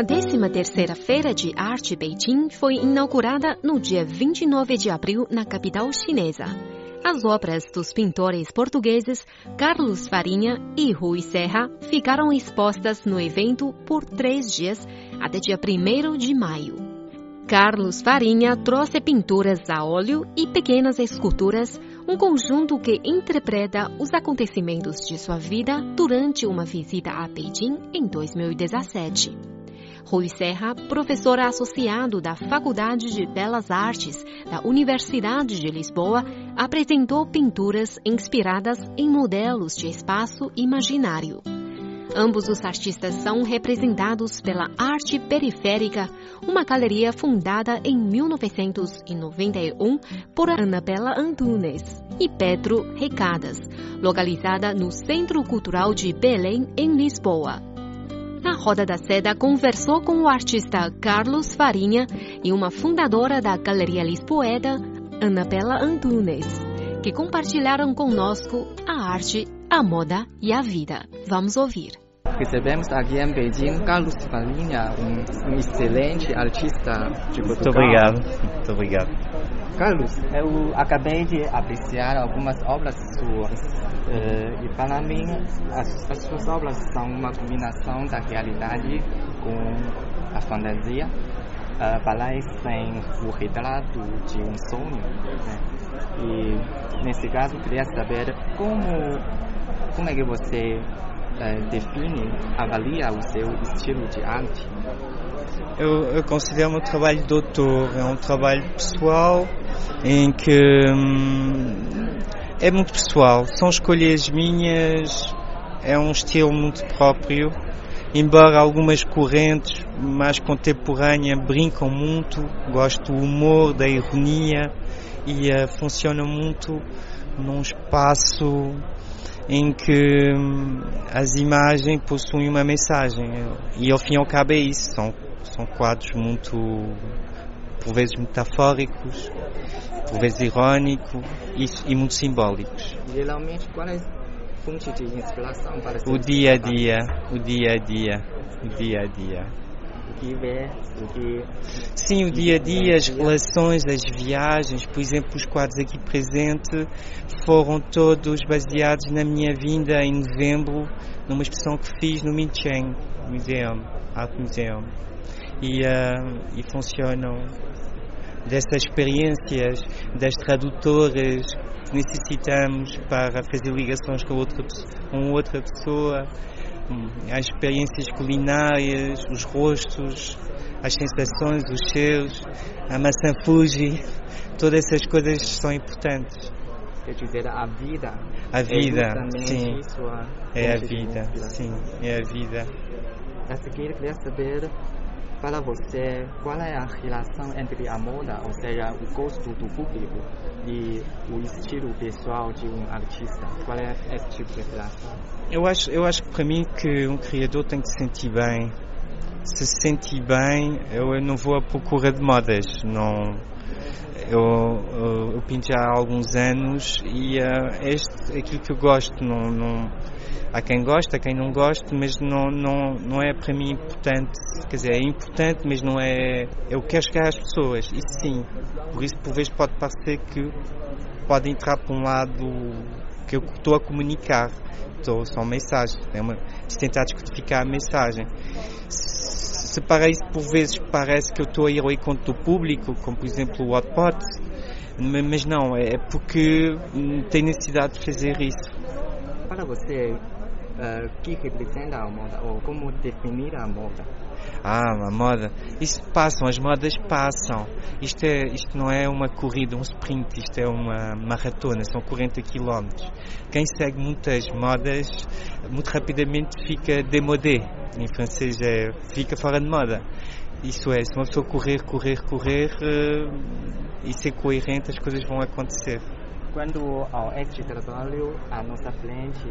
A 13ª Feira de Arte Beijing foi inaugurada no dia 29 de abril na capital chinesa. As obras dos pintores portugueses Carlos Farinha e Rui Serra ficaram expostas no evento por três dias até dia 1 de maio. Carlos Farinha trouxe pinturas a óleo e pequenas esculturas, um conjunto que interpreta os acontecimentos de sua vida durante uma visita a Beijing em 2017. Rui Serra, professor associado da Faculdade de Belas Artes da Universidade de Lisboa, apresentou pinturas inspiradas em modelos de espaço imaginário. Ambos os artistas são representados pela Arte Periférica, uma galeria fundada em 1991 por Anabela Antunes e Pedro Recadas, localizada no Centro Cultural de Belém, em Lisboa. Na Roda da Seda conversou com o artista Carlos Farinha e uma fundadora da Galeria Lisboeta, Anabela Antunes, que compartilharam conosco a arte, a moda e a vida. Vamos ouvir. Recebemos aqui em Beijing Carlos Farinha, um, um excelente artista de Portugal. Muito obrigado. Muito obrigado. Carlos, eu acabei de apreciar algumas obras suas uh, e para mim as, as suas obras são uma combinação da realidade com a fantasia. Uh, parecem o retrato de um sonho. Né? E nesse caso queria saber como como é que você uh, define, avalia o seu estilo de arte. Eu, eu considero o meu trabalho de doutor, é um trabalho pessoal em que hum, é muito pessoal, são escolhas minhas, é um estilo muito próprio, embora algumas correntes mais contemporâneas brincam muito, gosto do humor, da ironia e uh, funciona muito num espaço em que hum, as imagens possuem uma mensagem e ao fim e ao cabo é isso, são, são quadros muito por vezes metafóricos, por vezes irónicos e, e muito simbólicos. Geralmente, qual é a fonte de inspiração para O dia a dia, o dia a dia, o dia a dia. Sim, o dia a dia, as relações, as viagens, por exemplo, os quadros aqui presentes foram todos baseados na minha vinda em novembro, numa exposição que fiz no Mincheng Museum, Art Museum. E, uh, e funcionam dessas experiências das tradutoras que necessitamos para fazer ligações com outra, com outra pessoa, as experiências culinárias, os rostos, as sensações, os cheiros, a maçã Fuji, todas essas coisas são importantes. Quer dizer, a vida. A vida, é sim. é a vida, sim, é a vida. A seguir, queria saber para você, qual é a relação entre a moda, ou seja, o gosto do público, e o estilo pessoal de um artista? Qual é esse tipo de relação? Eu acho, eu acho para mim que um criador tem que se sentir bem. Se se sentir bem, eu não vou à procura de modas. Não, eu, eu pinto já há alguns anos e uh, este aquilo que eu gosto. Não, não, há quem gosta, há quem não gosta, mas não, não, não é para mim importante. Quer dizer, é importante, mas não é. Eu quero chegar às pessoas, isso sim. Por isso, por vezes, pode parecer que pode entrar para um lado que eu estou a comunicar. Estou só mensagem. É uma, tentar descodificar a mensagem. Se para isso, por vezes, parece que eu estou a ir ao encontro do público, como por exemplo o Hotpot, mas não, é porque tem necessidade de fazer isso. Para você, uh, que representa a moda ou como definir a moda? Ah, a moda. Isso passam, as modas passam. Isto, é, isto não é uma corrida, um sprint, isto é uma maratona, são 40 km. Quem segue muitas modas, muito rapidamente fica démodé. Em francês é fica fora de moda. Isso é, se uma pessoa correr, correr, correr uh, e ser coerente, as coisas vão acontecer. Quando ao ex-trabalho à nossa frente,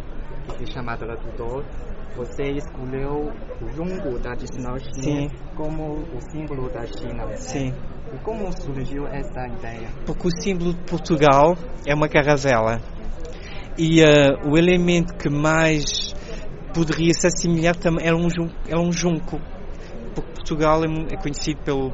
que se chama tradutor, você escolheu o da tradicional chinesa como o símbolo da China. Sim. E como surgiu essa ideia? Porque o símbolo de Portugal é uma caravela. E uh, o elemento que mais poderia se assimilar também era um, era um junco. Porque Portugal é, é conhecido pelo,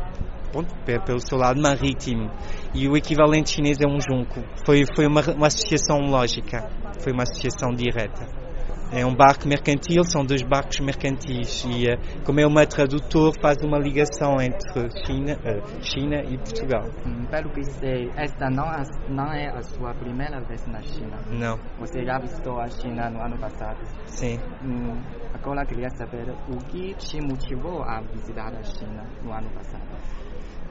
pelo seu lado marítimo e o equivalente chinês é um junco. Foi, foi uma, uma associação lógica, foi uma associação direta. É um barco mercantil, são dois barcos mercantis e, eh, como é uma tradutor, faz uma ligação entre China, uh, China e Portugal. Hum, pelo que sei, esta não, não é a sua primeira vez na China. Não. Você já visitou a China no ano passado? Sim. Hum, agora queria saber o que te motivou a visitar a China no ano passado.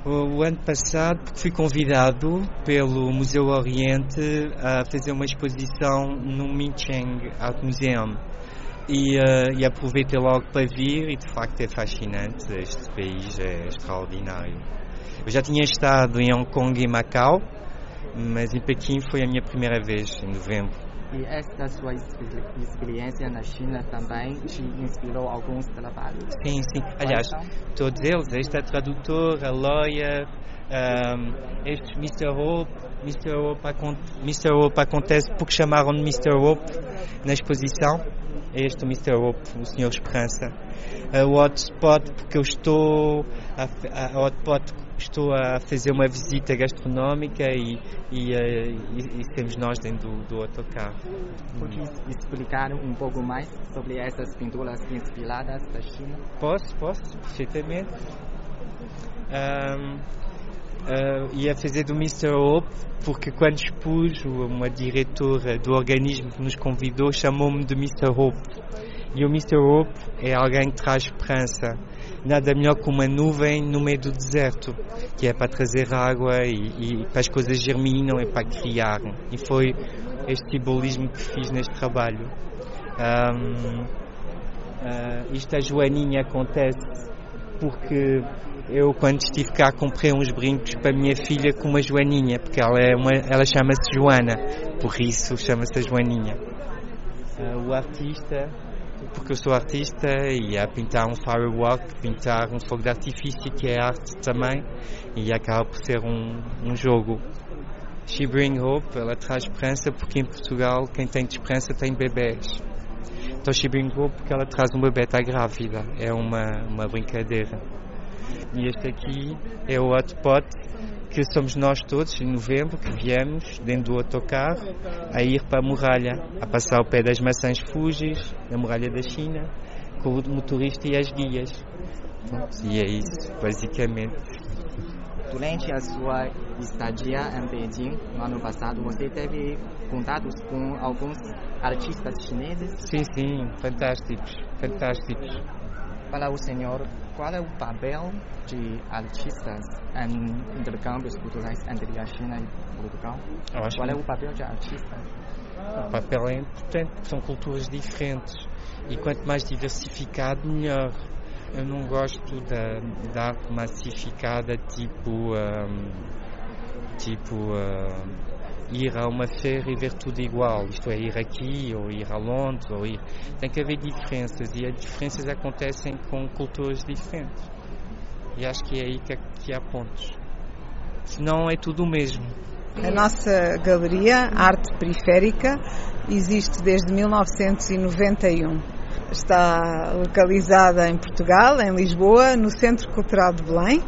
O ano passado fui convidado pelo Museu Oriente a fazer uma exposição no Mincheng Art Museum e, uh, e aproveitei logo para vir e de facto é fascinante, este país é extraordinário. Eu já tinha estado em Hong Kong e Macau, mas em Pequim foi a minha primeira vez, em novembro. E esta sua experiência na China também te inspirou alguns trabalhos? Sim, sim. Aliás, todos eles, esta tradutora, lawyer, um, este Mr. Hope, Mr. Hope, Mr. Hope acontece porque chamaram de Mr. Hope na exposição. É este o Mr. Hope, o Senhor Esperança. Uh, o Hotspot, porque eu estou a, a, Hotspot estou a fazer uma visita gastronómica e, e, eh, e, e temos nós dentro do, do autocarro. Pode explicar um pouco mais sobre essas pinturas inspiradas da China? Posso, posso, perfeitamente. Um, uh, ia fazer do Mr. Hope porque quando expus, uma diretora do organismo que nos convidou chamou-me de Mr. Hope. E o Mr. Hope é alguém que traz esperança nada melhor que uma nuvem no meio do deserto, que é para trazer água e, e para as coisas germinam e para criar. E foi este simbolismo que fiz neste trabalho. Um, uh, ah, isto a Joaninha acontece porque eu quando estive cá comprei uns brincos para a minha filha com uma Joaninha, porque ela, é uma, ela chama-se Joana, por isso chama-se Joaninha. Uh, o artista porque eu sou artista e a pintar um firework, pintar um fogo de artifício que é arte também e acaba por ser um, um jogo. She Bring Hope, ela traz esperança porque em Portugal quem tem esperança tem bebés. Então She Bring Hope porque ela traz um bebê está grávida, é uma, uma brincadeira. E este aqui é o Hot Pot que somos nós todos, em novembro, que viemos dentro do autocarro a ir para a muralha, a passar o pé das maçãs Fujis, na muralha da China, com o motorista e as guias. E é isso, basicamente. Durante a sua estadia em Beijing, no ano passado, você teve contatos com alguns artistas chineses? Sim, sim, fantásticos, fantásticos. Para o senhor, qual é o papel de artistas em intercâmbios culturais entre a China e Portugal? Qual é o papel de artistas? O papel é importante, são culturas diferentes e quanto mais diversificado, melhor. Eu não gosto da, da arte massificada tipo. Um, tipo. Um, ir a uma feira e ver tudo igual, isto é, ir aqui ou ir a Londres, ou ir... tem que haver diferenças e as diferenças acontecem com culturas diferentes. E acho que é aí que, que há pontos. Senão é tudo o mesmo. A nossa galeria, Arte Periférica, existe desde 1991. Está localizada em Portugal, em Lisboa, no Centro Cultural de Belém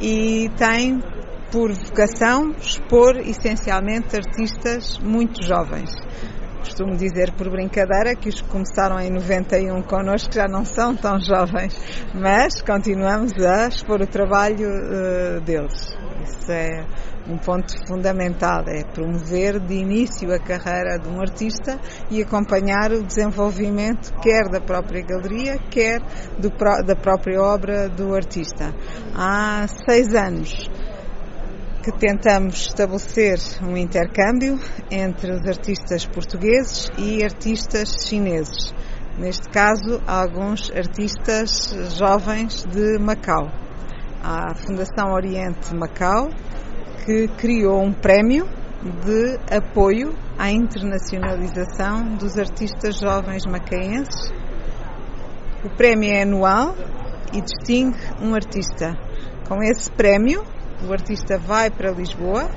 e tem por vocação expor essencialmente artistas muito jovens. Costumo dizer por brincadeira que os que começaram em 91 connosco já não são tão jovens, mas continuamos a expor o trabalho uh, deles. Isso é um ponto fundamental, é promover de início a carreira de um artista e acompanhar o desenvolvimento quer da própria galeria, quer do, da própria obra do artista. Há seis anos que tentamos estabelecer um intercâmbio entre os artistas portugueses e artistas chineses. Neste caso, alguns artistas jovens de Macau. A Fundação Oriente Macau, que criou um prémio de apoio à internacionalização dos artistas jovens macaenses. O prémio é anual e distingue um artista. Com esse prémio, o artista vai para Lisboa,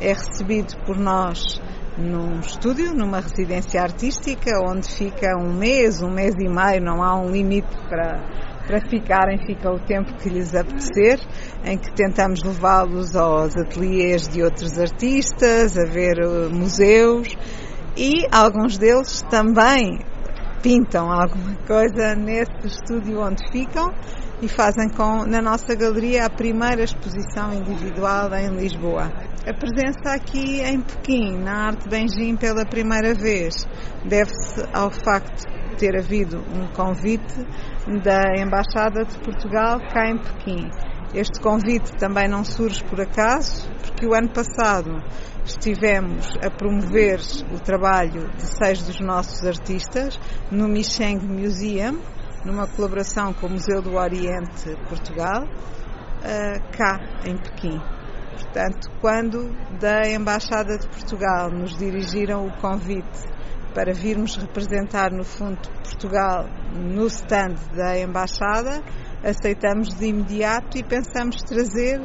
é recebido por nós num estúdio, numa residência artística, onde fica um mês, um mês e meio, não há um limite para, para ficarem, fica o tempo que lhes apetecer, em que tentamos levá-los aos ateliês de outros artistas, a ver uh, museus e alguns deles também pintam alguma coisa nesse estúdio onde ficam e fazem com, na nossa galeria a primeira exposição individual em Lisboa. A presença aqui em Pequim, na Arte Benjim, pela primeira vez, deve-se ao facto de ter havido um convite da Embaixada de Portugal cá em Pequim. Este convite também não surge por acaso, porque o ano passado estivemos a promover o trabalho de seis dos nossos artistas no Micheng Museum, numa colaboração com o Museu do Oriente Portugal, uh, cá em Pequim. Portanto, quando da Embaixada de Portugal nos dirigiram o convite para virmos representar no fundo Portugal no stand da Embaixada, aceitamos de imediato e pensamos trazer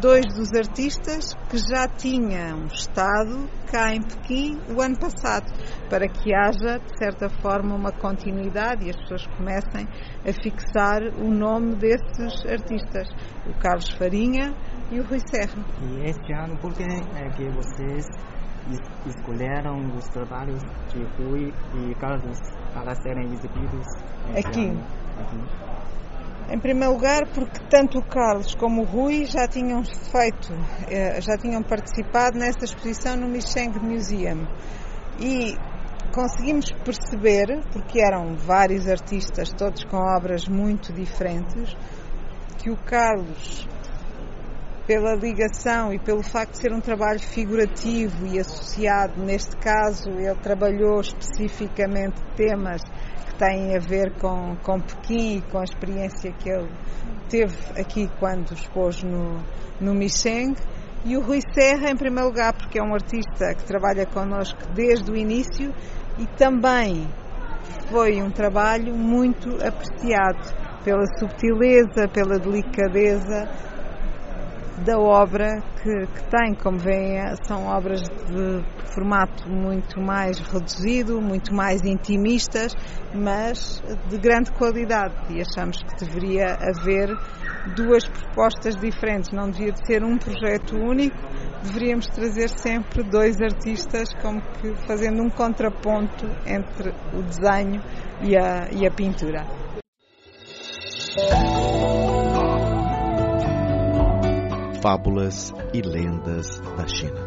dois dos artistas que já tinham estado cá em Pequim o ano passado, para que haja, de certa forma, uma continuidade e as pessoas comecem a fixar o nome desses artistas, o Carlos Farinha e o Rui Serra. E este ano, por que é que vocês escolheram os trabalhos de Rui e Carlos para serem exibidos aqui? aqui? Em primeiro lugar, porque tanto o Carlos como o Rui já tinham feito, eh, já tinham participado nessa exposição no Micheng Museum. E conseguimos perceber, porque eram vários artistas, todos com obras muito diferentes, que o Carlos, pela ligação e pelo facto de ser um trabalho figurativo e associado, neste caso, ele trabalhou especificamente temas têm a ver com, com Pequim e com a experiência que ele teve aqui quando expôs no, no Micheng. E o Rui Serra, em primeiro lugar, porque é um artista que trabalha connosco desde o início e também foi um trabalho muito apreciado pela subtileza, pela delicadeza da obra que, que tem, como veem, são obras de formato muito mais reduzido, muito mais intimistas, mas de grande qualidade e achamos que deveria haver duas propostas diferentes, não devia de ser um projeto único, deveríamos trazer sempre dois artistas como que fazendo um contraponto entre o desenho e a, e a pintura. Fábulas e lendas da China.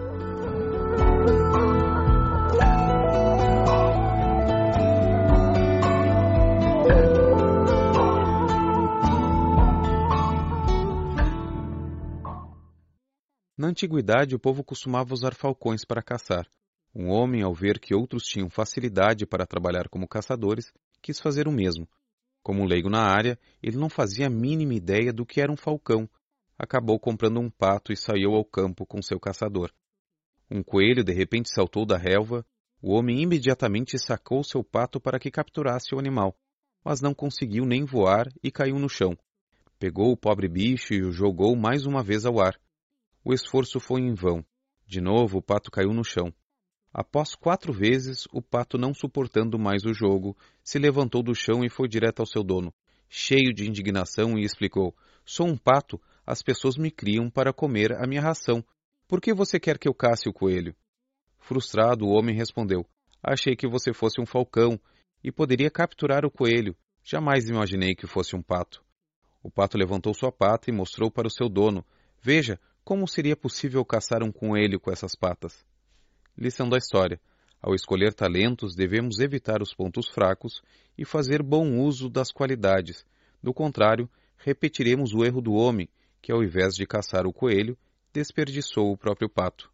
Na antiguidade, o povo costumava usar falcões para caçar. Um homem, ao ver que outros tinham facilidade para trabalhar como caçadores, quis fazer o mesmo. Como leigo na área, ele não fazia a mínima ideia do que era um falcão, acabou comprando um pato e saiu ao campo com seu caçador. Um coelho de repente saltou da relva, o homem imediatamente sacou seu pato para que capturasse o animal, mas não conseguiu nem voar e caiu no chão. Pegou o pobre bicho e o jogou mais uma vez ao ar. O esforço foi em vão. De novo o pato caiu no chão. Após quatro vezes, o pato, não suportando mais o jogo, se levantou do chão e foi direto ao seu dono, cheio de indignação, e explicou: Sou um pato, as pessoas me criam para comer a minha ração. Por que você quer que eu casse o coelho? Frustrado, o homem respondeu: Achei que você fosse um falcão e poderia capturar o coelho. Jamais imaginei que fosse um pato. O pato levantou sua pata e mostrou para o seu dono: Veja, como seria possível caçar um coelho com essas patas? Lição da história: Ao escolher talentos, devemos evitar os pontos fracos e fazer bom uso das qualidades. Do contrário, repetiremos o erro do homem que, ao invés de caçar o coelho, desperdiçou o próprio pato.